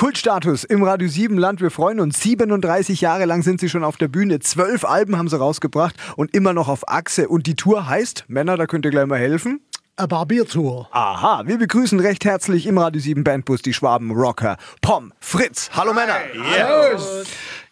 Kultstatus im Radio 7 Land. Wir freuen uns. 37 Jahre lang sind sie schon auf der Bühne. Zwölf Alben haben sie rausgebracht und immer noch auf Achse. Und die Tour heißt, Männer, da könnt ihr gleich mal helfen. A Barbiertour. Aha, wir begrüßen recht herzlich im Radio 7 Bandbus die Schwaben Rocker Pom Fritz. Hallo Männer. Yes.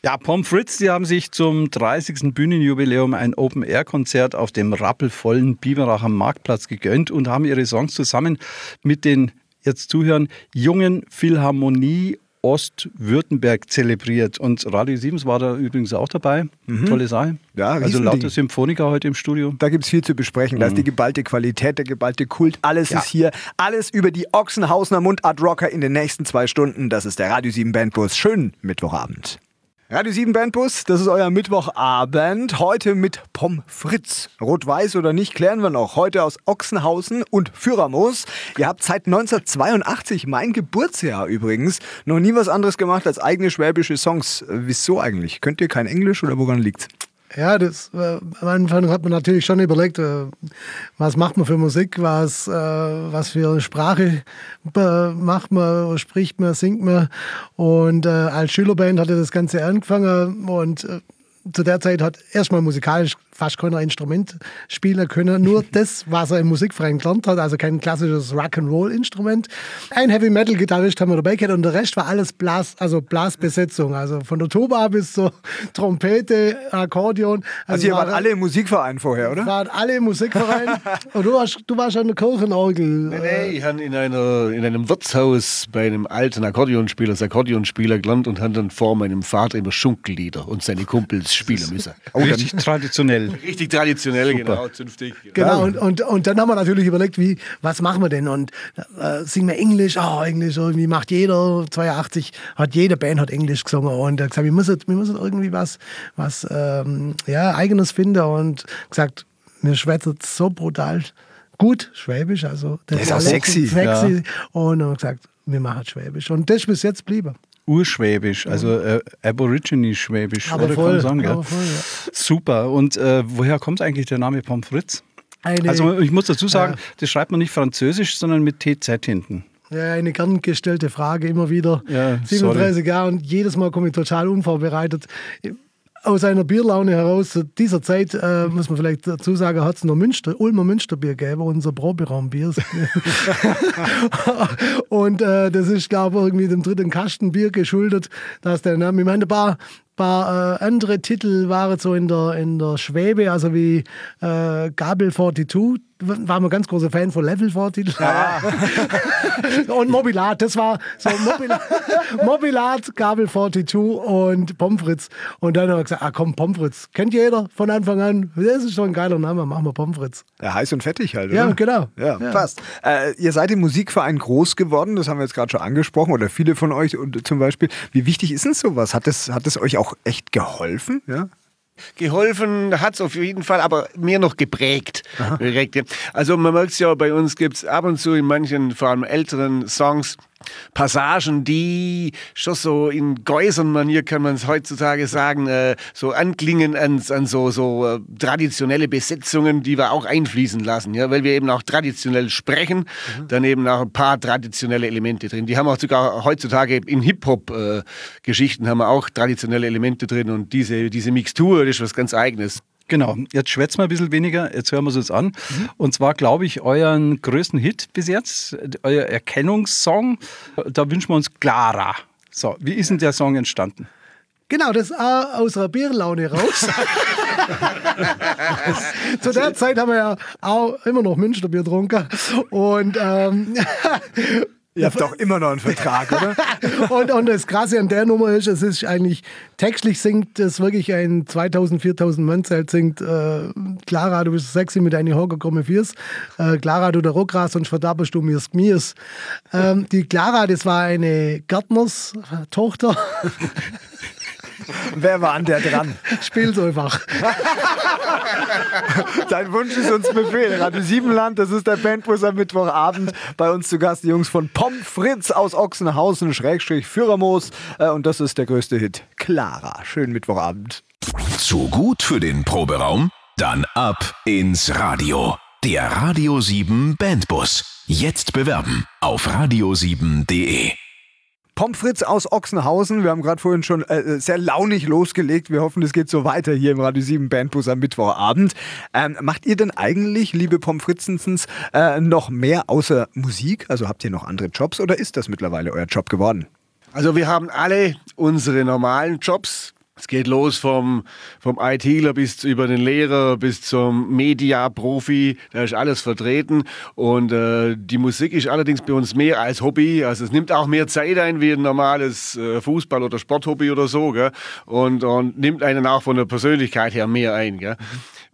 Ja, Pom Fritz, die haben sich zum 30. Bühnenjubiläum ein Open-Air-Konzert auf dem rappelvollen Biberacher Marktplatz gegönnt und haben ihre Songs zusammen mit den, jetzt zuhören, jungen Philharmonie Ostwürttemberg zelebriert. Und Radio 7 war da übrigens auch dabei. Mhm. Tolle Sache. Ja, also lauter Symphoniker heute im Studio. Da gibt es viel zu besprechen. Da ist die mhm. geballte Qualität, der geballte Kult. Alles ja. ist hier. Alles über die Ochsenhausener Mundart Rocker in den nächsten zwei Stunden. Das ist der Radio 7 Bandbus. Schönen Mittwochabend. Radio 7 Bandbus, das ist euer Mittwochabend. Heute mit Pom Fritz. Rot-Weiß oder nicht, klären wir noch. Heute aus Ochsenhausen und Führermoos. Ihr habt seit 1982, mein Geburtsjahr übrigens, noch nie was anderes gemacht als eigene schwäbische Songs. Wieso eigentlich? Könnt ihr kein Englisch oder woran liegt's? Ja, das, äh, am Anfang hat man natürlich schon überlegt, äh, was macht man für Musik, was, äh, was für Sprache äh, macht man, spricht man, singt man. Und äh, als Schülerband hatte das Ganze angefangen und äh, zu der Zeit hat erstmal musikalisch fast keiner Instrument spielen können. Nur das, was er im Musikverein gelernt hat, also kein klassisches Rock'n'Roll-Instrument. Ein Heavy-Metal-Gitarrist haben wir dabei gehabt und der Rest war alles Blas, also Blasbesetzung. Also von der Tuba bis zur Trompete, Akkordeon. Also, also ihr wart alle im Musikverein vorher, oder? waren alle im Musikverein. und du warst, du warst an der Kirchenorgel. Nee, nee, ich habe in, einer, in einem Wirtshaus bei einem alten Akkordeonspieler als Akkordeonspieler gelernt und habe dann vor meinem Vater immer Schunkellieder und seine Kumpels spielen müssen. Oh, richtig traditionell. Richtig traditionell, Super. genau, zünftig. Genau, und, und, und dann haben wir natürlich überlegt, wie, was machen wir denn? Und äh, singen wir Englisch? Oh, Englisch, irgendwie macht jeder, 82 hat jede Band hat Englisch gesungen und er hat gesagt, wir müssen, wir müssen irgendwie was, was ähm, ja, eigenes finden und gesagt, mir schwätzt so brutal gut Schwäbisch, also das, das ist auch sexy. sexy. Ja. Und dann haben wir gesagt, wir machen Schwäbisch. Und das ist bis jetzt blieben. Urschwäbisch, also äh, Aborigine-Schwäbisch. Aber voll, sagen, aber voll ja. Super. Und äh, woher kommt eigentlich der Name Pommes frites? Eine, also ich muss dazu sagen, äh, das schreibt man nicht französisch, sondern mit TZ hinten. Ja, eine gern gestellte Frage immer wieder. Ja, 37 Jahre und jedes Mal komme ich total unvorbereitet aus einer Bierlaune heraus, zu dieser Zeit, äh, muss man vielleicht dazu sagen, hat es noch Münster, Ulmer Münsterbier gegeben, unser Proberaumbier. und äh, das ist, glaube ich, irgendwie dem dritten Kastenbier geschuldet, dass der Name, ich meine, ein paar, paar äh, andere Titel waren so in der, in der Schwebe, also wie äh, Gabel 42, waren wir ganz großer Fan von Level 40. Ja. und Mobilat, das war so Mobilat, Mobilat, Gabel 42 und Pomfritz. Und dann haben wir gesagt, ah komm, Pomfritz. Kennt jeder von Anfang an. Das ist schon ein geiler Name, machen wir Pomfritz. Ja, heiß und fettig halt, oder? Ja, genau. Ja, ja. passt. Äh, ihr seid im Musikverein groß geworden, das haben wir jetzt gerade schon angesprochen, oder viele von euch zum Beispiel. Wie wichtig ist denn sowas? Hat das, hat das euch auch echt geholfen? Ja? Geholfen hat es auf jeden Fall, aber mehr noch geprägt. Also man merkt es ja, bei uns gibt es ab und zu in manchen, vor allem älteren Songs, Passagen, die schon so in Geusern-Manier, kann man es heutzutage sagen, äh, so anklingen an, an so, so äh, traditionelle Besetzungen, die wir auch einfließen lassen, ja, weil wir eben auch traditionell sprechen, mhm. dann eben auch ein paar traditionelle Elemente drin. Die haben auch sogar heutzutage in Hip-Hop-Geschichten äh, haben wir auch traditionelle Elemente drin und diese, diese Mixtur, das ist was ganz Eigenes. Genau, jetzt schwätzen wir ein bisschen weniger, jetzt hören wir es uns an. Mhm. Und zwar, glaube ich, euren größten Hit bis jetzt, euer Erkennungssong, da wünschen wir uns Clara. So, wie ist denn der Song entstanden? Genau, das ist aus der Bierlaune raus. Zu der Zeit haben wir ja auch immer noch Münsterbier getrunken. Und ähm, Ihr habt doch immer noch einen Vertrag, oder? und, und das Krasse an der Nummer ist, es ist eigentlich, textlich singt es wirklich ein 2000, 4000 Mannzelt, singt äh, Clara, du bist sexy mit deinen Hocker komme Fiers. Äh, Clara, du der Rockras, sonst verdappest du mir's Gmies. Ähm, die Clara, das war eine Gärtnerstochter. Wer war an der dran? Spiel's einfach. Dein Wunsch ist uns Befehl. Radio Siebenland, das ist der Bandbus am Mittwochabend. Bei uns zu Gast die Jungs von Pom Fritz aus Ochsenhausen, Schrägstrich Führermoos. Äh, und das ist der größte Hit. Clara. Schönen Mittwochabend. Zu gut für den Proberaum? Dann ab ins Radio. Der Radio 7 Bandbus. Jetzt bewerben auf radio7.de. Pommes frites aus Ochsenhausen. Wir haben gerade vorhin schon äh, sehr launig losgelegt. Wir hoffen, es geht so weiter hier im Radio 7 Bandbus am Mittwochabend. Ähm, macht ihr denn eigentlich, liebe Pommes fritzensens, äh, noch mehr außer Musik? Also habt ihr noch andere Jobs oder ist das mittlerweile euer Job geworden? Also wir haben alle unsere normalen Jobs. Es geht los vom, vom ITler bis über den Lehrer bis zum Media-Profi, da ist alles vertreten. Und äh, die Musik ist allerdings bei uns mehr als Hobby. Also es nimmt auch mehr Zeit ein wie ein normales äh, Fußball- oder Sporthobby oder so. Gell? Und, und nimmt einen auch von der Persönlichkeit her mehr ein. Gell?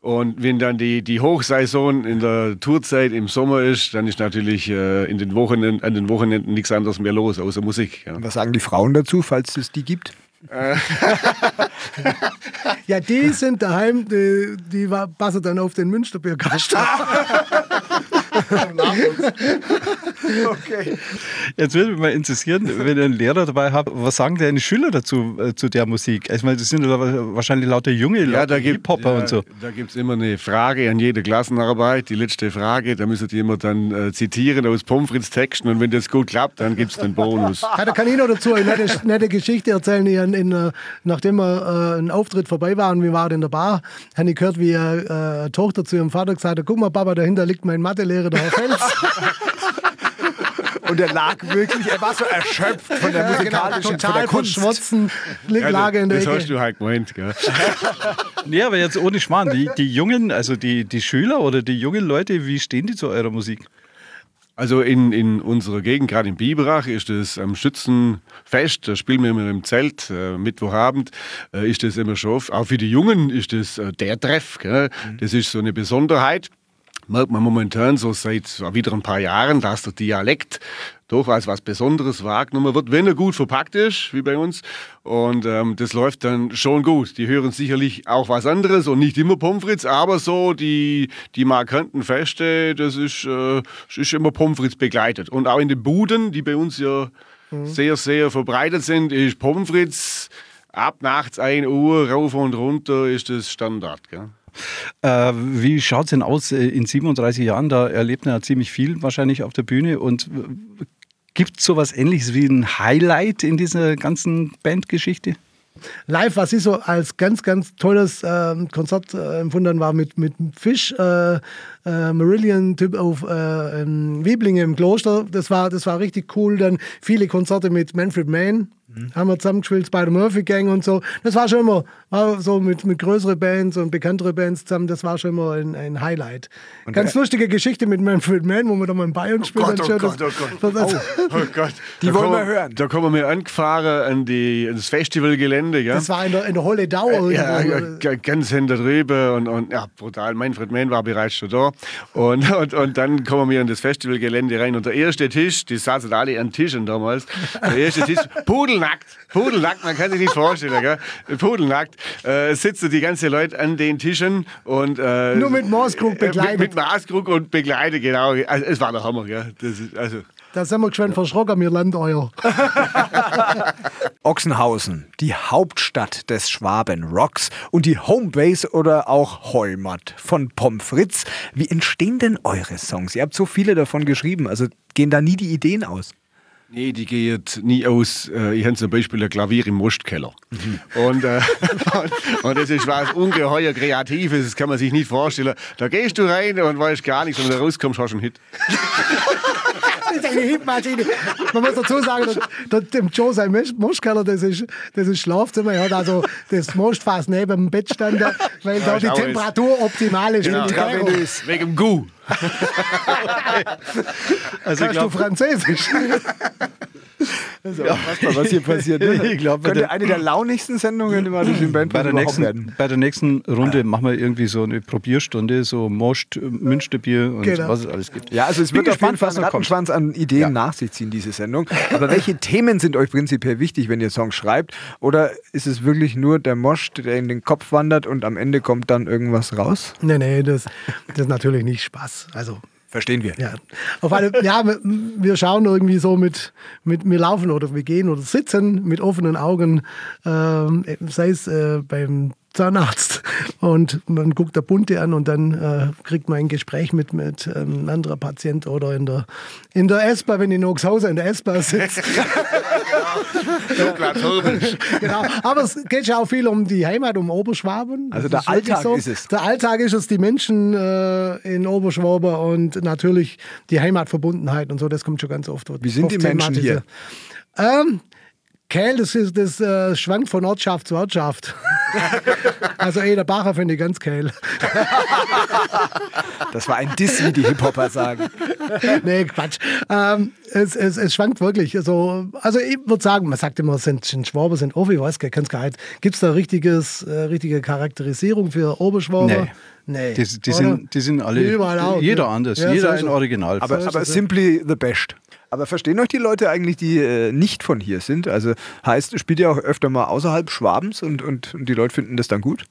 Und wenn dann die, die Hochsaison in der Tourzeit im Sommer ist, dann ist natürlich äh, in den Wochenenden, an den Wochenenden nichts anderes mehr los, außer Musik. Ja. Was sagen die Frauen dazu, falls es die gibt? ja, die sind daheim, die, die passen dann auf den Münsterbierkasten. okay. Jetzt würde mich mal interessieren, wenn ihr einen Lehrer dabei habt, was sagen deine Schüler dazu, äh, zu der Musik? Ich meine, das sind wahrscheinlich lauter junge ja, da Hip-Hopper ja, und so. Da gibt es immer eine Frage an jede Klassenarbeit, die letzte Frage, da müssen die immer dann äh, zitieren aus Pomfrits Texten und wenn das gut klappt, dann gibt es den Bonus. Ja, da kann ich noch dazu eine nette, nette Geschichte erzählen. In, in, äh, nachdem wir, äh, ein Auftritt vorbei waren, wir waren in der Bar, habe ich gehört, wie eine äh, Tochter zu ihrem Vater gesagt hat, guck mal Papa, dahinter liegt mein Mathelehrer, der Herr Fels. Und er lag wirklich, er war so erschöpft von der musikalischen, genau, total von der Schwotzen, Lage in der Das Ecke. hast du halt gemeint, gell? nee, aber jetzt ohne Schmarrn, die, die Jungen, also die, die Schüler oder die jungen Leute, wie stehen die zu eurer Musik? Also in, in unserer Gegend, gerade in Biberach, ist es am Schützenfest, da spielen wir immer im Zelt, äh, Mittwochabend, äh, ist das immer schon, auch für die Jungen ist das äh, der Treff. Gell? Mhm. Das ist so eine Besonderheit merkt man momentan so seit wieder ein paar Jahren, dass der Dialekt doch als was Besonderes wahrgenommen wird, wenn er gut verpackt ist, wie bei uns. Und ähm, das läuft dann schon gut. Die hören sicherlich auch was anderes und nicht immer Pommes frites, aber so die, die markanten Feste, das ist, äh, ist immer Pommes frites begleitet. Und auch in den Buden, die bei uns ja mhm. sehr, sehr verbreitet sind, ist Pommes frites ab nachts 1 Uhr rauf und runter ist das Standard. Gell? Äh, wie schaut es denn aus äh, in 37 Jahren? Da erlebt man ja ziemlich viel wahrscheinlich auf der Bühne. Und äh, gibt es sowas ähnliches wie ein Highlight in dieser ganzen Bandgeschichte? Live, was ich so als ganz, ganz tolles äh, Konzert äh, empfunden war mit, mit Fisch, äh, äh Marillion-Typ auf äh, in Wieblinge im Kloster. Das war, das war richtig cool. Dann viele Konzerte mit Manfred Mann, Mhm. Haben wir zusammengespielt bei der Murphy Gang und so. Das war schon immer, war so mit, mit größeren Bands und bekanntere Bands zusammen, das war schon immer ein, ein Highlight. Und Ganz lustige Geschichte mit Manfred Mann, wo wir da mal in Bayern oh spielen. Gott, oh, Gott, oh Gott, oh, oh Gott. Die da wollen wir hören. Da kommen wir angefahren an die, das Festivalgelände. Ja? Das war in der, in der Holle Dauer. Äh, ja, ja, ganz hinter drüben und, und ja, brutal. Manfred Mann war bereits schon da. Und, und, und dann kommen wir in das Festivalgelände rein und der erste Tisch, die saßen alle an Tischen damals, der erste Tisch, Pudel pudelnackt. Pudelnackt, man kann sich nicht vorstellen, gell? Pudelnackt äh, sitzen die ganzen Leute an den Tischen und äh, nur mit Maßkrug begleitet. Mit, mit Maßkrug und begleitet, genau. Also, es war der Hammer, gell? Das ist, also da sind wir geschwind verschrocken, wir Landeuer. Ochsenhausen, die Hauptstadt des Schwaben-Rocks und die Homebase oder auch Heumat von Pommes frites. Wie entstehen denn eure Songs? Ihr habt so viele davon geschrieben, also gehen da nie die Ideen aus? Nee, die geht nie aus. Äh, ich habe zum Beispiel ein Klavier im Mostkeller. Mhm. Und, äh, und, das ist was ungeheuer Kreatives, das kann man sich nicht vorstellen. Da gehst du rein und weißt gar nichts, und wenn du rauskommst, hast du einen Hit. das ist eine Hitmaschine. Man muss dazu sagen, dass, dem Joe sein Mostkeller, das ist, das ist Schlafzimmer. Er hat also das Mostfass neben dem Bett standen, weil da die Temperatur optimal ist. Genau. Wegen dem Gu also Kannst du Französisch? Das ist ja unfassbar, was hier passiert. Ne? Ich glaub, Könnte eine der launigsten Sendungen immer durch den Band bei der, nächsten, werden. bei der nächsten Runde ja. machen wir irgendwie so eine Probierstunde, so Most, Münsterbier und genau. was es alles gibt. Ja, also es wird auf jeden Fall einen Rattenschwanz an Ideen ja. nach sich ziehen, diese Sendung. Aber welche Themen sind euch prinzipiell wichtig, wenn ihr Songs schreibt? Oder ist es wirklich nur der Most, der in den Kopf wandert und am Ende kommt dann irgendwas raus? Nee, nee, das, das ist natürlich nicht Spaß. Also Verstehen wir. Ja, auf eine, ja wir schauen irgendwie so mit, mit, wir laufen oder wir gehen oder sitzen mit offenen Augen, ähm, sei es äh, beim Zahnarzt und man guckt der Bunte an und dann äh, kriegt man ein Gespräch mit, mit ähm, einem anderen Patient oder in der, in der ESPA, wenn in Oxhausen in der ESPA sitze. genau. Aber es geht ja auch viel um die Heimat, um Oberschwaben. Also der Alltag so. ist es. Der Alltag ist es, die Menschen äh, in Oberschwaben und natürlich die Heimatverbundenheit und so, das kommt schon ganz oft. Wie sind die Menschen hier? Ähm, Kehl, das, ist, das äh, schwankt von Ortschaft zu Ortschaft. also Eder Bacher finde ich ganz kehl. das war ein Diss, wie die Hip-Hopper sagen. nee, Quatsch. Ähm, es, es, es, schwankt wirklich. Also, also ich würde sagen, man sagt immer, sind, sind Schwaber sind offen, ich weiß gar nicht. Gibt es da richtiges, äh, richtige Charakterisierung für Oberschwaber? Nee. Nee. Die, die sind, die sind alle, auch, jeder anders, ja, jeder ein Original. Aber, aber simply the best. Aber verstehen euch die Leute eigentlich, die äh, nicht von hier sind? Also heißt, spielt ihr auch öfter mal außerhalb Schwabens und, und, und die Leute finden das dann gut?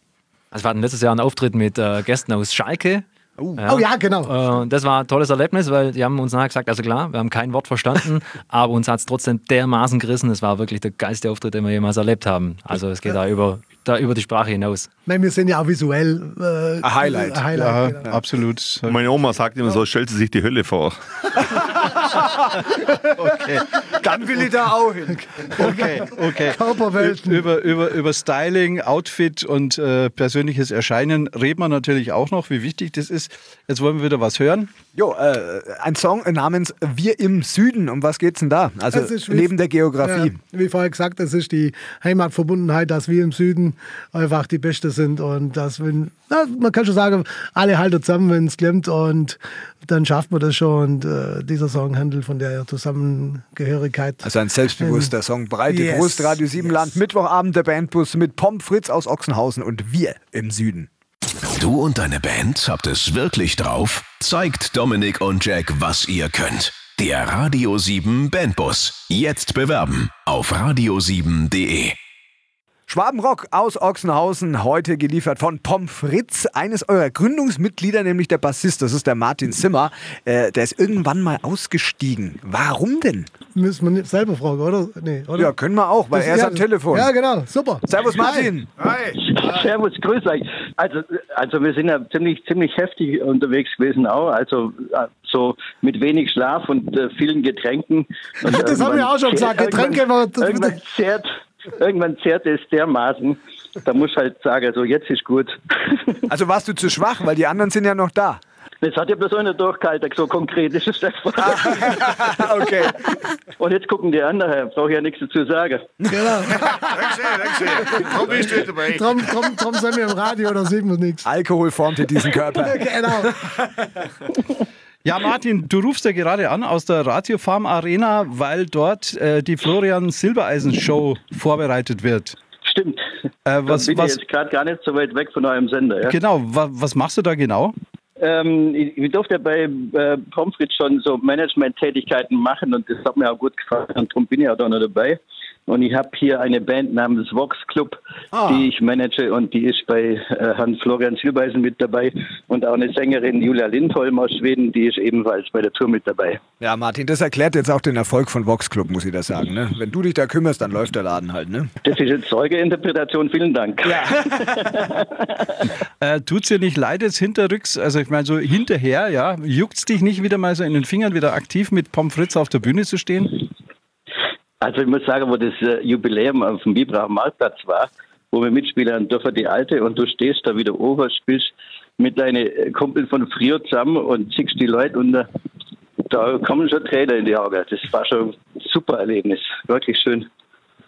Also wir hatten letztes Jahr einen Auftritt mit äh, Gästen aus Schalke. Oh. Ja. oh ja, genau. Äh, das war ein tolles Erlebnis, weil die haben uns nachher gesagt, also klar, wir haben kein Wort verstanden, aber uns hat es trotzdem dermaßen gerissen. Es war wirklich der geilste Auftritt, den wir jemals erlebt haben. Also es geht da über da über die Sprache hinaus. Meine, wir sind ja auch visuell äh, ein Highlight. Ein Highlight ja, genau. absolut. Meine Oma sagt immer so, stellt sie sich die Hölle vor. okay. Dann will ich da auch hin. Okay, okay. Körperwelten. Über, über, über Styling, Outfit und äh, persönliches Erscheinen reden wir natürlich auch noch, wie wichtig das ist. Jetzt wollen wir wieder was hören. Jo, äh, ein Song namens Wir im Süden. Um was geht's denn da? Also neben der Geografie. Ja, wie vorher gesagt, das ist die Heimatverbundenheit, dass wir im Süden einfach die Beste sind und dass wenn, na, man kann schon sagen, alle halten zusammen, wenn es klemmt und dann schafft man das schon. Und äh, dieser Song handelt von der Zusammengehörigkeit. Also ein selbstbewusster ähm, Song. Breite yes, Brust, Radio Siebenland, yes. Mittwochabend der Bandbus mit Pomp Fritz aus Ochsenhausen und wir im Süden. Du und deine Band habt es wirklich drauf? Zeigt Dominik und Jack, was ihr könnt. Der Radio 7 Bandbus. Jetzt bewerben auf radio7.de. Schwabenrock aus Ochsenhausen, heute geliefert von Pom Fritz, eines eurer Gründungsmitglieder, nämlich der Bassist, das ist der Martin Zimmer. Äh, der ist irgendwann mal ausgestiegen. Warum denn? Müssen wir selber fragen, oder? Nee, oder? Ja, können wir auch, weil das er ist ja, am Telefon. Ja, genau, super. Servus Martin. Hi. Hi. Servus, grüß euch. Also, also wir sind ja ziemlich, ziemlich heftig unterwegs gewesen auch, also äh, so mit wenig Schlaf und äh, vielen Getränken. Und, das haben wir auch schon gesagt, Getränke. Irgendwann, irgendwann zehrt irgendwann zerrt es dermaßen, da muss halt sagen, so jetzt ist gut. Also warst du zu schwach, weil die anderen sind ja noch da. Das hat ja bloß einer durchgehalten, so konkret ist es das. Ah, okay. Und jetzt gucken die anderen, brauche ich ja nichts dazu sagen. Genau. Darum bist du dabei. Drum, drum, drum sind wir im Radio, da sehen wir nichts. Alkohol formte diesen Körper. genau. Ja, Martin, du rufst ja gerade an aus der Radio Farm Arena, weil dort äh, die Florian Silbereisen Show vorbereitet wird. Stimmt. Äh, was, bin was, jetzt gerade gar nicht so weit weg von eurem Sender. Ja? Genau. Was, was machst du da genau? Ähm, ich, ich, durfte bei äh, Pomfrit schon so Management-Tätigkeiten machen und das hat mir auch gut gefallen und darum bin ich auch da noch dabei. Und ich habe hier eine Band namens Vox Club, ah. die ich manage und die ist bei äh, Herrn Florian Silbeisen mit dabei und auch eine Sängerin Julia Lindholm aus Schweden, die ist ebenfalls bei der Tour mit dabei. Ja, Martin, das erklärt jetzt auch den Erfolg von Vox Club, muss ich das sagen. Ne? Wenn du dich da kümmerst, dann läuft der Laden halt. Ne? Das ist jetzt Zeugeinterpretation, vielen Dank. Ja. äh, tut's dir nicht leid jetzt hinterrücks, also ich meine so hinterher, ja, juckt's dich nicht wieder mal so in den Fingern wieder aktiv mit Pommes frites auf der Bühne zu stehen? Also ich muss sagen, wo das äh, Jubiläum auf dem Bibracher Marktplatz war, wo wir mitspielen dürfen, die Alte, und du stehst da wieder oben, spielst mit deinen äh, Kumpeln von früher zusammen und siehst die Leute und äh, da kommen schon Tränen in die Augen. Das war schon ein super Erlebnis, wirklich schön.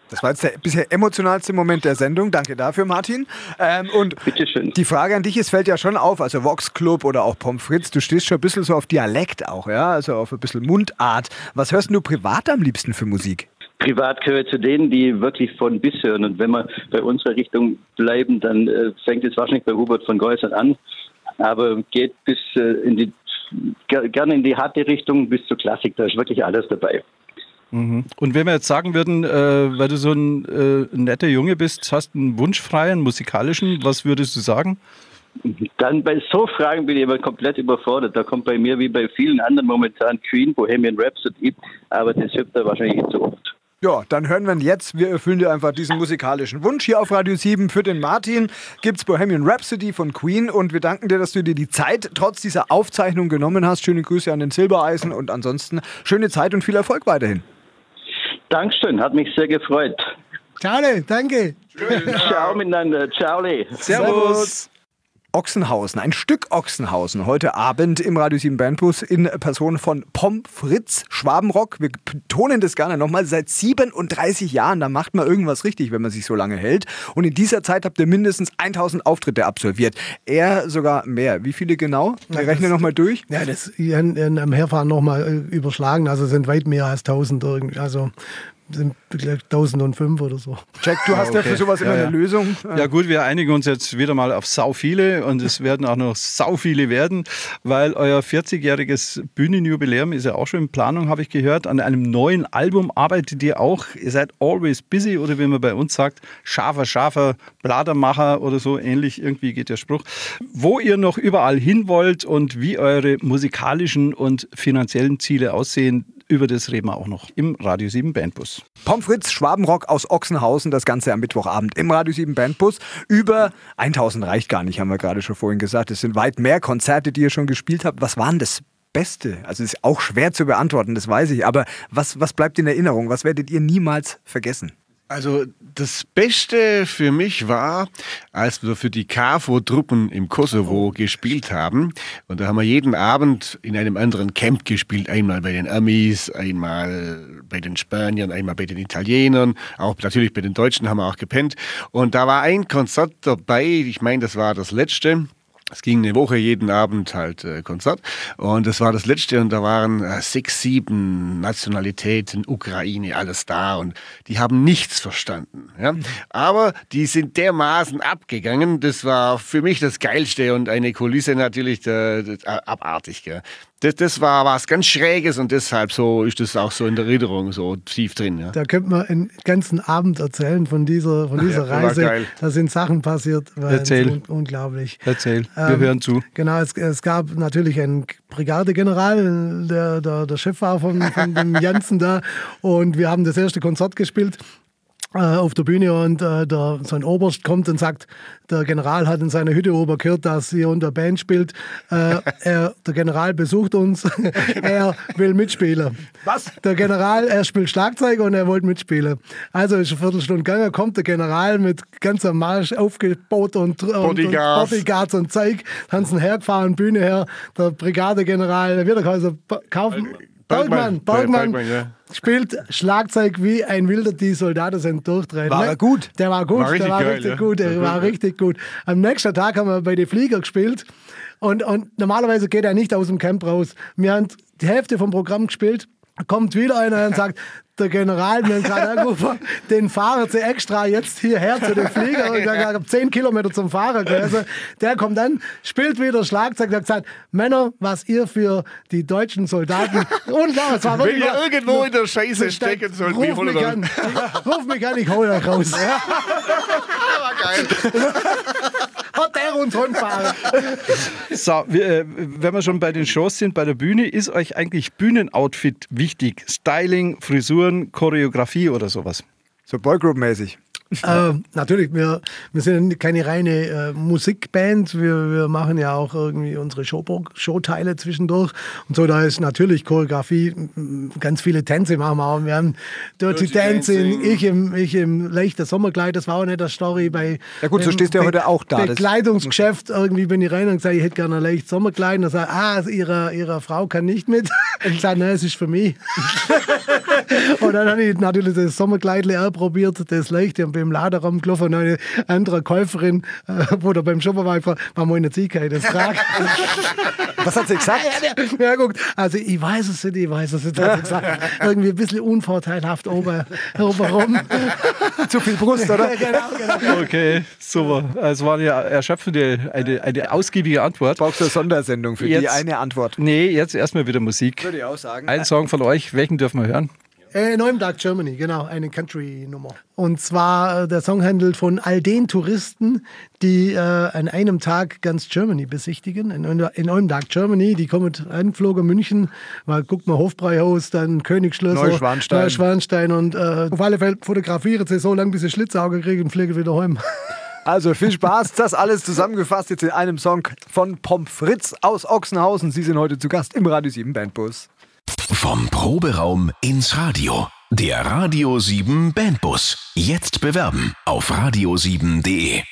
Das war jetzt der bisher emotionalste Moment der Sendung. Danke dafür, Martin. Ähm, und die Frage an dich, es fällt ja schon auf, also Vox Club oder auch Pommes frites, du stehst schon ein bisschen so auf Dialekt auch, ja, also auf ein bisschen Mundart. Was hörst du privat am liebsten für Musik? Privat gehört zu denen, die wirklich von bis hören. Und wenn wir bei unserer Richtung bleiben, dann äh, fängt es wahrscheinlich bei Hubert von Geusern an, aber geht bis äh, in die gerne in die harte Richtung bis zur Klassik. Da ist wirklich alles dabei. Mhm. Und wenn wir jetzt sagen würden, äh, weil du so ein äh, netter Junge bist, hast einen Wunsch frei, einen musikalischen, was würdest du sagen? Dann bei so Fragen bin ich immer komplett überfordert. Da kommt bei mir wie bei vielen anderen momentan Queen, Bohemian Rhapsody, aber das hört da wahrscheinlich oft. Ja, dann hören wir ihn jetzt. Wir erfüllen dir einfach diesen musikalischen Wunsch. Hier auf Radio 7 für den Martin gibt's Bohemian Rhapsody von Queen und wir danken dir, dass du dir die Zeit trotz dieser Aufzeichnung genommen hast. Schöne Grüße an den Silbereisen und ansonsten schöne Zeit und viel Erfolg weiterhin. Dankeschön, hat mich sehr gefreut. Ciao, danke. Ciao miteinander. Ciao. Servus. Ochsenhausen, ein Stück Ochsenhausen, heute Abend im Radio 7 Bandbus in Person von Pom Fritz Schwabenrock. Wir betonen das gerne nochmal, seit 37 Jahren, da macht man irgendwas richtig, wenn man sich so lange hält. Und in dieser Zeit habt ihr mindestens 1000 Auftritte absolviert. Er sogar mehr. Wie viele genau? Wir ja, rechnen nochmal durch. Ja, das am Herfahren nochmal äh, überschlagen, also sind weit mehr als 1000 irgendwie. Also sind 1005 oder so. Jack, du hast ja, okay. ja für sowas immer ja, ja. eine Lösung. Ja gut, wir einigen uns jetzt wieder mal auf sau viele und es werden auch noch sau viele werden, weil euer 40-jähriges Bühnenjubiläum ist ja auch schon in Planung, habe ich gehört. An einem neuen Album arbeitet ihr auch. Ihr seid always busy oder wie man bei uns sagt, scharfer, scharfer Bladermacher oder so ähnlich, irgendwie geht der Spruch. Wo ihr noch überall hin wollt und wie eure musikalischen und finanziellen Ziele aussehen, über das reden wir auch noch im Radio 7 Bandbus. Pomfritz Schwabenrock aus Ochsenhausen, das Ganze am Mittwochabend im Radio 7 Bandbus. Über 1000 reicht gar nicht, haben wir gerade schon vorhin gesagt. Es sind weit mehr Konzerte, die ihr schon gespielt habt. Was waren das Beste? Also ist auch schwer zu beantworten, das weiß ich. Aber was, was bleibt in Erinnerung? Was werdet ihr niemals vergessen? Also das Beste für mich war, als wir für die KFO-Truppen im Kosovo gespielt haben. Und da haben wir jeden Abend in einem anderen Camp gespielt. Einmal bei den Amis, einmal bei den Spaniern, einmal bei den Italienern. Auch natürlich bei den Deutschen haben wir auch gepennt. Und da war ein Konzert dabei, ich meine, das war das letzte. Es ging eine Woche jeden Abend halt äh, Konzert und das war das letzte und da waren äh, sechs, sieben Nationalitäten, Ukraine, alles da und die haben nichts verstanden. Ja? Aber die sind dermaßen abgegangen, das war für mich das Geilste und eine Kulisse natürlich der, abartig. Gell? Das, das war was ganz Schräges und deshalb so ist das auch so in der Erinnerung so tief drin. Ja. Da könnte man einen ganzen Abend erzählen von dieser, von dieser ja, Reise. Da sind Sachen passiert. Erzähl. Un unglaublich. Erzähl. Wir ähm, hören zu. Genau, es, es, gab natürlich einen Brigadegeneral, der, der, der Chef war von, von dem Janssen da. Und wir haben das erste Konzert gespielt auf der Bühne und äh, der, so ein Oberst kommt und sagt, der General hat in seiner Hütte oben gehört, dass ihr unter Band spielt. Äh, er, der General besucht uns, er will mitspielen. Was? Der General, er spielt Schlagzeug und er wollte mitspielen. Also ist eine Viertelstunde gegangen, kommt der General mit ganzem Marsch aufgebaut und, und, Bodyguards. und Bodyguards und Zeug, tanzen hergefahren, Bühne her, der Brigadegeneral, der Wiederkaiser, kaufen Bergmann, Bergmann, Bergmann ja. spielt Schlagzeug wie ein Wilder, die Soldaten sind durchdrehen. War ne? er gut? Der war gut, war der war geil, richtig ja. gut, der war richtig gut. Am nächsten Tag haben wir bei den Flieger gespielt und, und normalerweise geht er nicht aus dem Camp raus. Wir haben die Hälfte vom Programm gespielt kommt wieder einer und sagt, der General, mir gerade angerufen, den fahren sie extra jetzt hierher zu dem Flieger. Und ich habe zehn Kilometer zum Fahrer gewesen. Der kommt dann, spielt wieder Schlagzeug, der hat gesagt, Männer, was ihr für die deutschen Soldaten. Und es war. Wenn ihr irgendwo in der Scheiße stecken sollt, ruf mich an. Ruf mich an, ich hole euch raus. Ja. war geil. Hat der uns rumfahren. So, wir, äh, wenn wir schon bei den Shows sind, bei der Bühne, ist euch eigentlich Bühnenoutfit wichtig? Styling, Frisuren, Choreografie oder sowas? So Boygroup-mäßig. äh, natürlich, wir, wir sind keine reine äh, Musikband. Wir, wir machen ja auch irgendwie unsere Show, Showteile zwischendurch. Und so, da ist natürlich Choreografie, ganz viele Tänze machen wir auch. Wir haben Dirty, Dirty Dancing, Dancing, Ich, im, ich im leichten Sommerkleid, das war auch nicht der Story. Bei, ja gut, so stehst du ja heute auch da. Bekleidungsgeschäft, irgendwie bin ich rein und gesagt, ich hätte gerne ein leichtes Sommerkleid. Und dann sagt, ah, ihre, ihre Frau kann nicht mit. ich sage, nein, es ist für mich. und dann habe ich natürlich das Sommerkleid probiert, das leichte beim Laderaum gelaufen und eine andere Käuferin, äh, wo da beim Shoppen war, einfach, war meine Ziege, das fragt. Was hat sie gesagt? Ja, ja, guckt. Also, ich weiß es nicht, ich weiß es nicht, hat sie gesagt. Irgendwie ein bisschen unvorteilhaft oben, oben Zu viel Brust, oder? genau, genau. Okay, super. Es war eine erschöpfende, eine, eine ausgiebige Antwort. Brauchst du eine Sondersendung für jetzt, die eine Antwort? Nee, jetzt erstmal wieder Musik. Würde ich auch sagen. Ein Song von euch, welchen dürfen wir hören? Äh, Tag Germany, genau, eine Country-Nummer. Und zwar, äh, der Song handelt von all den Touristen, die äh, an einem Tag ganz Germany besichtigen. In, in einem Tag Germany, die kommen anflogen München, mal guckt mal Hofbräuhaus, dann Königsschlösser, Neuschwanstein. Neuschwanstein und äh, auf alle Fälle fotografieren sie so lange, bis sie Schlitzauge kriegen und fliegen wieder heim. Also viel Spaß, das alles zusammengefasst jetzt in einem Song von Pomp Fritz aus Ochsenhausen. Sie sind heute zu Gast im Radio 7 Bandbus. Vom Proberaum ins Radio. Der Radio 7 Bandbus. Jetzt bewerben auf radio7.de.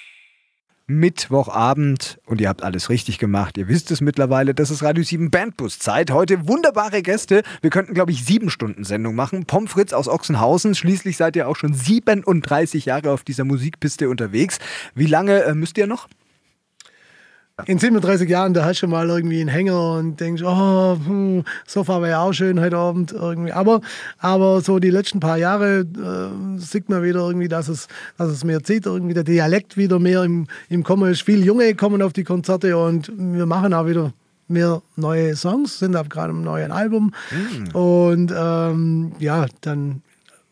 Mittwochabend und ihr habt alles richtig gemacht. Ihr wisst es mittlerweile, das ist Radio 7 Bandbus Zeit. Heute wunderbare Gäste. Wir könnten, glaube ich, sieben Stunden Sendung machen. Pom Fritz aus Ochsenhausen. Schließlich seid ihr auch schon 37 Jahre auf dieser Musikpiste unterwegs. Wie lange äh, müsst ihr noch? In 37 Jahren, da hast du mal irgendwie einen Hänger und denkst, oh, hm, Sofa wäre ja auch schön heute Abend irgendwie. Aber, aber so die letzten paar Jahre äh, sieht man wieder irgendwie, dass es, dass es mehr zieht, irgendwie der Dialekt wieder mehr im, im Kommen ist. Viele Junge kommen auf die Konzerte und wir machen auch wieder mehr neue Songs, sind ab gerade im neuen Album. Mhm. Und ähm, ja, dann,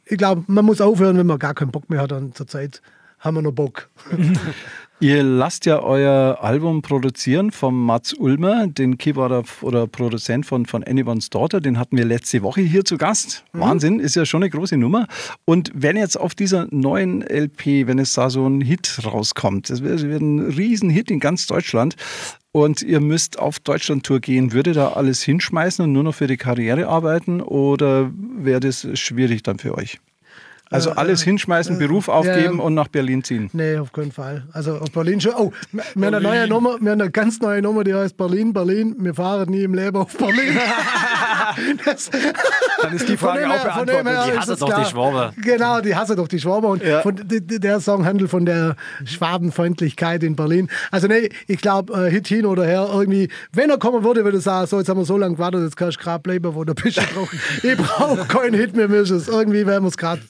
ich glaube, man muss aufhören, wenn man gar keinen Bock mehr hat. Und zurzeit haben wir noch Bock. Ihr lasst ja euer Album produzieren vom Mats Ulmer, den Keyboarder oder Produzent von, von Anyone's Daughter. Den hatten wir letzte Woche hier zu Gast. Mhm. Wahnsinn, ist ja schon eine große Nummer. Und wenn jetzt auf dieser neuen LP, wenn es da so ein Hit rauskommt, das wird ein Riesenhit in ganz Deutschland und ihr müsst auf Deutschland-Tour gehen, würde da alles hinschmeißen und nur noch für die Karriere arbeiten oder wäre das schwierig dann für euch? Also alles hinschmeißen, Beruf aufgeben ja, und nach Berlin ziehen. Nee, auf keinen Fall. Also auf Berlin schon. Oh, wir haben eine neue Nummer, wir haben eine ganz neue Nummer, die heißt Berlin, Berlin. Wir fahren nie im Leben auf Berlin. das, Dann ist die Frage auch beantwortet. Die hasse doch klar. die Schwabe. Genau, die hasse doch die Schwabe. Und ja. von, der Song handelt von der Schwabenfreundlichkeit in Berlin. Also nee, ich glaube, äh, Hit hin oder her, irgendwie, wenn er kommen würde, würde ich sagen, so, jetzt haben wir so lange gewartet, jetzt kannst du gerade bleiben, wo der bist. Ich brauche keinen Hit mehr, müssen. Irgendwie werden wir es gerade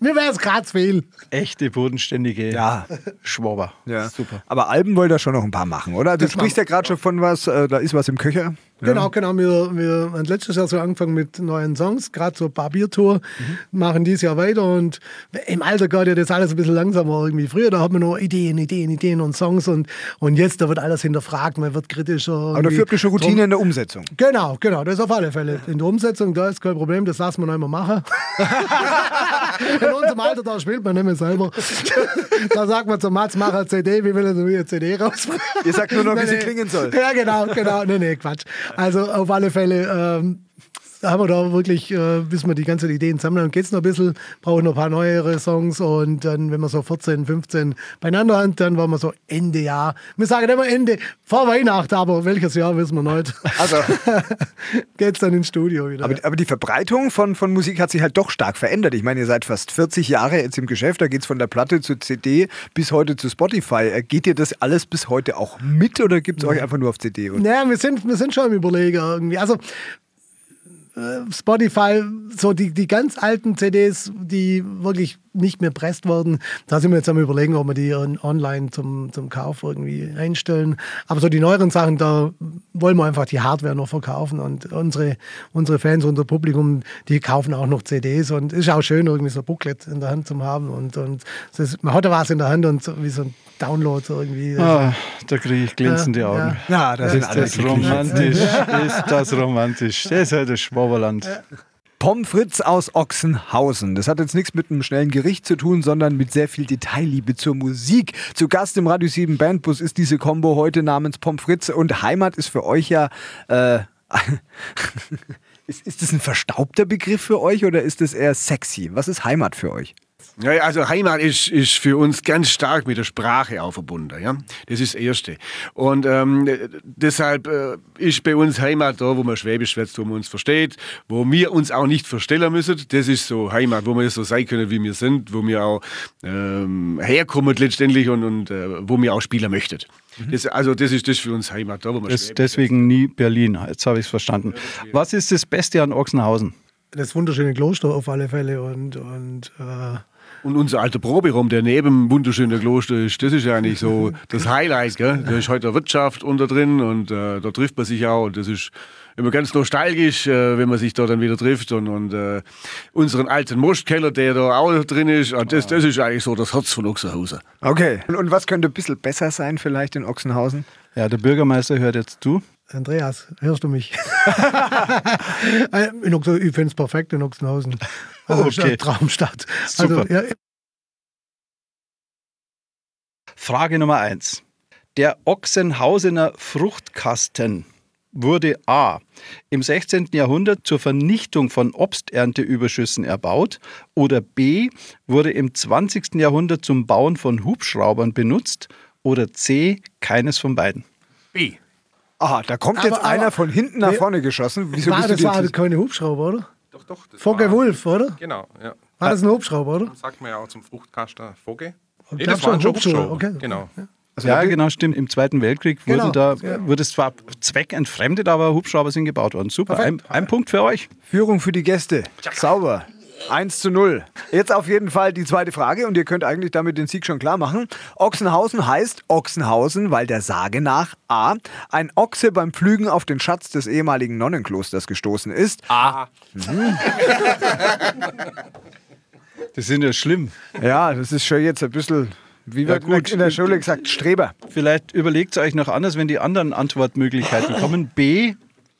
mir wäre es gerade zu viel. Echte bodenständige ja. Schwaber. Ja. Super. Aber Alben wollt ihr schon noch ein paar machen, oder? Du das sprichst ja gerade schon von was, äh, da ist was im Köcher. Genau, ja. genau. Wir, wir haben letztes Jahr so angefangen mit neuen Songs, gerade so Barbiertour, mhm. machen dieses Jahr weiter und im Alter geht ja das alles ein bisschen langsamer irgendwie. Früher, da hat man nur Ideen, Ideen, Ideen und Songs und, und jetzt, da wird alles hinterfragt, man wird kritischer. Aber dafür habt ihr schon Routine in der Umsetzung. Genau, genau, das ist auf alle Fälle. In der Umsetzung, da ist kein Problem, das lassen wir noch immer machen. in unserem Alter, da spielt man nicht mehr selber. da sagt man zum Mats, mach eine CD, wie will er so eine CD rausbringen? Ihr sagt nur noch, wie sie klingen soll. Ja, genau, genau. Nee, nee, Quatsch. Also auf alle Fälle ähm, haben wir da wirklich, äh, bis wir die ganzen Ideen sammeln, geht es noch ein bisschen, brauchen noch ein paar neuere Songs und dann, wenn wir so 14, 15 beieinander haben, dann waren wir so Ende Jahr. Wir sagen immer Ende, vor Weihnachten, aber welches Jahr wissen wir nicht. Also geht es dann ins Studio wieder. Aber, aber, die Verbreitung von, von Musik hat sich halt doch stark verändert. Ich meine, ihr seid fast 40 Jahre jetzt im Geschäft, da geht es von der Platte zur CD bis heute zu Spotify. Äh, geht ihr das alles bis heute auch mit oder gibt es euch einfach nur auf CD? Naja, wir sind, wir sind schon im Überleger irgendwie. Also Spotify, so die, die ganz alten CDs, die wirklich nicht mehr presst werden, da sind wir jetzt am überlegen, ob wir die online zum, zum Kauf irgendwie einstellen. Aber so die neueren Sachen, da wollen wir einfach die Hardware noch verkaufen und unsere, unsere Fans, unser Publikum, die kaufen auch noch CDs und ist auch schön, irgendwie so ein Booklet in der Hand zu haben und, und ist, man hat da was in der Hand und so, wie so ein Download irgendwie. Ah, da kriege ich glänzende Augen. Ja, ja das ist das romantisch. ist das romantisch. Das ist halt das Schwaberland. Pommes Fritz aus Ochsenhausen. Das hat jetzt nichts mit einem schnellen Gericht zu tun, sondern mit sehr viel Detailliebe zur Musik. Zu Gast im Radio 7 Bandbus ist diese Combo heute namens Pommes Fritz und Heimat ist für euch ja. Äh, ist, ist das ein verstaubter Begriff für euch oder ist das eher sexy? Was ist Heimat für euch? Ja, also Heimat ist, ist für uns ganz stark mit der Sprache auch verbunden. Ja? Das ist das Erste. Und ähm, deshalb äh, ist bei uns Heimat da, wo man Schwäbisch schwätzt, wo man uns versteht, wo wir uns auch nicht verstellen müssen. Das ist so Heimat, wo wir so sein können, wie wir sind, wo wir auch ähm, herkommen letztendlich und, und äh, wo wir auch spielen möchten. Mhm. Das, also das ist das für uns Heimat da, wo man das Deswegen nie Berlin, jetzt habe ich es verstanden. Was ist das Beste an Ochsenhausen? Das wunderschöne Kloster auf alle Fälle und, und äh Und unser alter Proberaum, der neben dem wunderschönen Kloster ist, das ist ja eigentlich so das Highlight. Gell? Da ist heute Wirtschaft unter drin und äh, da trifft man sich auch. Und das ist immer ganz nostalgisch, äh, wenn man sich da dann wieder trifft. Und, und äh, unseren alten Mostkeller, der da auch drin ist, und das, das ist eigentlich so das Herz von Ochsenhausen. Okay. Und, und was könnte ein bisschen besser sein vielleicht in Ochsenhausen? Ja, der Bürgermeister hört jetzt zu. Andreas, hörst du mich? ich finde es perfekt in Ochsenhausen. Also okay. Traumstadt. Super. Also, ja. Frage Nummer eins. Der Ochsenhausener Fruchtkasten wurde A. im 16. Jahrhundert zur Vernichtung von Obsternteüberschüssen erbaut oder B. wurde im 20. Jahrhundert zum Bauen von Hubschraubern benutzt oder C. keines von beiden. B. Aha, da kommt aber, jetzt aber, einer von hinten nach vorne geschossen. Wieso war das war keine Hubschrauber, oder? Doch, doch. Das Vogel Wolf, oder? Genau, ja. War das ein Hubschrauber, oder? Sagt man ja auch zum Fruchtkasten Vogel. Nee, das war ein Hubschrauber. Okay. Genau. Ja. Also ja, genau, stimmt. Im Zweiten Weltkrieg wurde genau. da wurde es zwar zweckentfremdet, aber Hubschrauber sind gebaut worden. Super. Ein, ein, Punkt für euch. Führung für die Gäste. Sauber. 1 zu 0. Jetzt auf jeden Fall die zweite Frage und ihr könnt eigentlich damit den Sieg schon klar machen. Ochsenhausen heißt Ochsenhausen, weil der Sage nach A. ein Ochse beim Pflügen auf den Schatz des ehemaligen Nonnenklosters gestoßen ist. A. Mhm. Das sind ja schlimm. Ja, das ist schon jetzt ein bisschen wie wird ja, in der Schule gesagt, Streber. Vielleicht überlegt es euch noch anders, wenn die anderen Antwortmöglichkeiten kommen. B.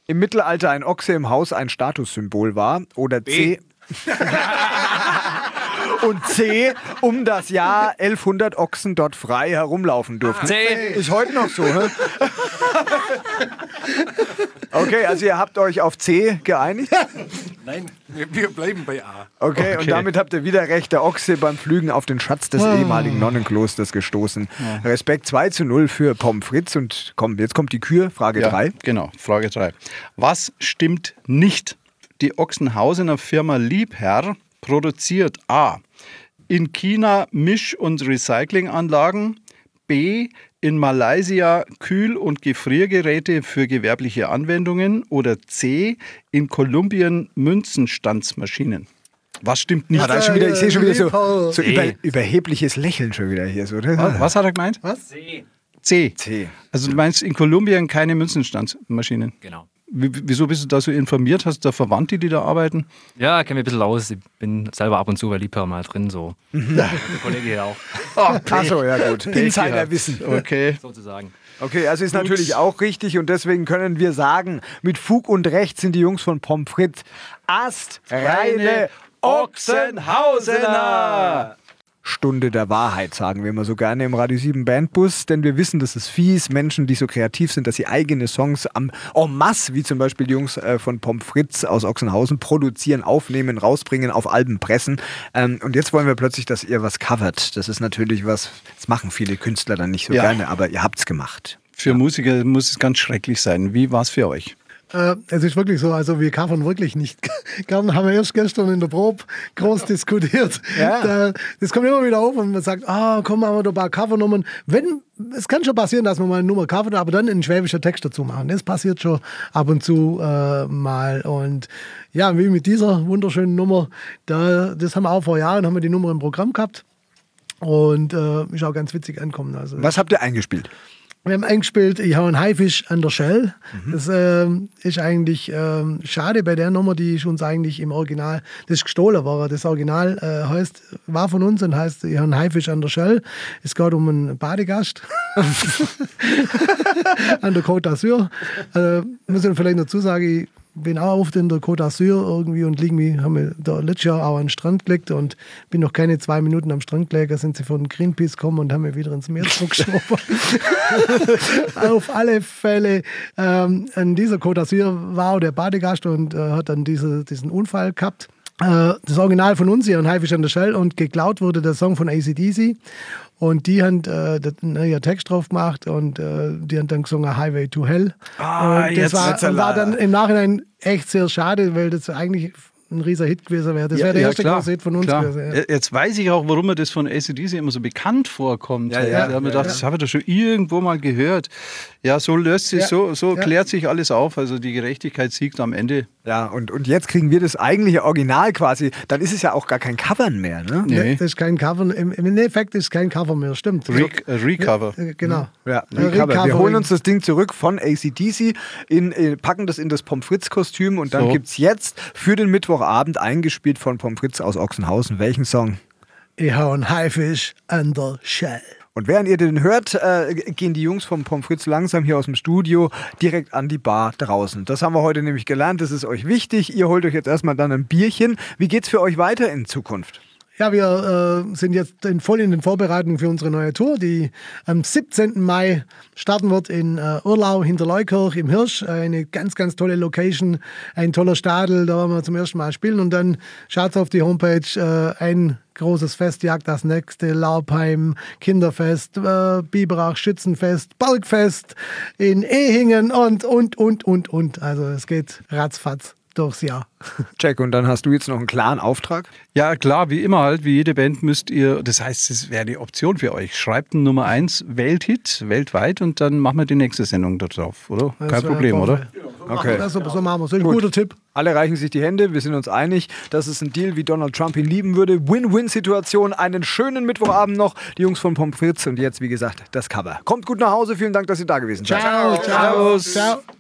Im Mittelalter ein Ochse im Haus ein Statussymbol war. Oder C. Und C, um das Jahr 1100 Ochsen dort frei herumlaufen durften. C. Ist heute noch so, ne? Okay, also ihr habt euch auf C geeinigt? Nein, wir bleiben bei A. Okay, okay, und damit habt ihr wieder recht. Der Ochse beim Flügen auf den Schatz des oh. ehemaligen Nonnenklosters gestoßen. Ja. Respekt 2 zu 0 für Pommes Fritz. Und komm, jetzt kommt die Kür, Frage 3. Ja, genau, Frage 3. Was stimmt nicht? Die Ochsenhausener Firma Liebherr produziert A. In China Misch- und Recyclinganlagen, B. In Malaysia Kühl- und Gefriergeräte für gewerbliche Anwendungen oder C. In Kolumbien Münzenstandsmaschinen. Was stimmt nicht? Ah, wieder, ich sehe schon wieder so, so über, überhebliches Lächeln schon wieder hier. So, was, was, hat er gemeint? Was? C. C. C. Also du meinst in Kolumbien keine Münzenstandsmaschinen? Genau. Wieso bist du da so informiert? Hast du da Verwandte, die da arbeiten? Ja, ich kenne mich ein bisschen aus. Ich bin selber ab und zu bei Liebherr mal drin. So. Mhm. Der Kollege hier auch. Oh, Achso, ja gut. Insiderwissen. Okay. Sozusagen. Okay, also ist gut. natürlich auch richtig und deswegen können wir sagen, mit Fug und Recht sind die Jungs von Pommes frites astreine Ochsenhausener. Stunde der Wahrheit, sagen wir immer so gerne im Radio 7 Bandbus, denn wir wissen, dass es fies, Menschen, die so kreativ sind, dass sie eigene Songs am en masse, wie zum Beispiel die Jungs äh, von Pommes Fritz aus Ochsenhausen, produzieren, aufnehmen, rausbringen, auf Alben pressen. Ähm, und jetzt wollen wir plötzlich, dass ihr was covert. Das ist natürlich was, das machen viele Künstler dann nicht so ja. gerne, aber ihr habt es gemacht. Für ja. Musiker muss es ganz schrecklich sein. Wie war es für euch? Äh, es ist wirklich so, also wir covern wirklich nicht gern, haben wir erst gestern in der Probe groß diskutiert. Ja. Da, das kommt immer wieder auf und man sagt, ah, komm, haben wir da ein paar Covernummern. Wenn, es kann schon passieren, dass man mal eine Nummer covert, aber dann einen schwäbischer Text dazu machen. Das passiert schon ab und zu äh, mal. Und ja, wie mit dieser wunderschönen Nummer, da, das haben wir auch vor Jahren, haben wir die Nummer im Programm gehabt. Und äh, ist auch ganz witzig ankommen. Also, Was habt ihr eingespielt? Wir haben eingespielt, ich habe einen Haifisch an der Shell. Mhm. Das äh, ist eigentlich äh, schade bei der Nummer, die ist uns eigentlich im Original, das ist gestohlen war. Das Original äh, heißt, war von uns und heißt, ich habe einen Haifisch an der Shell. Es geht um einen Badegast an der Côte d'Azur. Äh, muss ich vielleicht dazu sagen, ich bin auch oft in der Côte d'Azur irgendwie und liegen wie, haben wir da letztes Jahr auch an den Strand gelegt und bin noch keine zwei Minuten am Strand gelegen, sind sie von Greenpeace gekommen und haben mich wieder ins Meer zurückgeschoben. Auf alle Fälle, ähm, an dieser Côte d'Azur war auch der Badegast und äh, hat dann diese, diesen Unfall gehabt das Original von uns hier, ein Haifisch an der Shell, und geklaut wurde der Song von ACDC. Und die haben äh, einen Text drauf gemacht und äh, die haben dann gesungen Highway to Hell. Ah, und das war, war dann im Nachhinein echt sehr schade, weil das eigentlich ein riesiger Hit gewesen wäre. Das Ja, wäre der ja, erste klar, große Hit von uns klar. gewesen. Ja. Jetzt weiß ich auch, warum mir das von ACDC immer so bekannt vorkommt. Ja, ja, da haben wir ja, gedacht, das habe ich doch schon irgendwo mal gehört. Ja, so löst sich, Ja, so, so ja. klärt sich alles auf. Also die Gerechtigkeit siegt am Ende. Ja, und, und jetzt kriegen wir das eigentliche Original quasi. Dann ist es ja auch gar kein Covern mehr, ne? Nee, Nee. das ist kein Cover. Im, Im Endeffekt ist es kein Cover mehr, stimmt. Re äh, Recover. Äh, Genau. Ja, Äh, Recover. Wir holen uns das Ding zurück von ACDC, in, äh, packen das in das Pommes frites-Kostüm und dann So. gibt es jetzt für den Mittwochabend eingespielt von Pommes frites aus Ochsenhausen. Welchen Song? Ich hau einen Haifisch an der Shell. Und während ihr den hört, äh, gehen die Jungs vom Pommes frites langsam hier aus dem Studio direkt an die Bar draußen. Das haben wir heute nämlich gelernt, das ist euch wichtig. Ihr holt euch jetzt erstmal dann ein Bierchen. Wie geht's für euch weiter in Zukunft? Ja, wir äh, sind jetzt in, voll in den Vorbereitungen für unsere neue Tour, die am 17. Mai starten wird in äh, Urlau hinter Leukirch im Hirsch. Eine ganz, ganz tolle Location, ein toller Stadel, da werden wir zum ersten Mal spielen. Und dann schaut auf die Homepage, äh, ein großes Fest jagt das nächste, Laubheim, Kinderfest, äh, Biberach, Schützenfest, Bergfest in Ehingen und, und, und, und, und. Also es geht ratzfatz durchs Jahr. Jack, und dann hast du jetzt noch einen klaren Auftrag? Ja, klar, wie immer halt, wie jede Band müsst ihr, das heißt, es wäre die Option für euch. Schreibt einen Nummer 1 Welthit weltweit und dann machen wir die nächste Sendung da drauf, oder? Das Kein wär Problem, oder? Okay. Das, so machen wir es. Ein guter Tipp. Alle reichen sich die Hände, wir sind uns einig. Das ist ein Deal, wie Donald Trump ihn lieben würde. Win-Win-Situation. Einen schönen Mittwochabend noch. Die Jungs von Pommes frites und jetzt, wie gesagt, das Cover. Kommt gut nach Hause. Vielen Dank, dass ihr da gewesen seid. Ciao, ciao, ciao.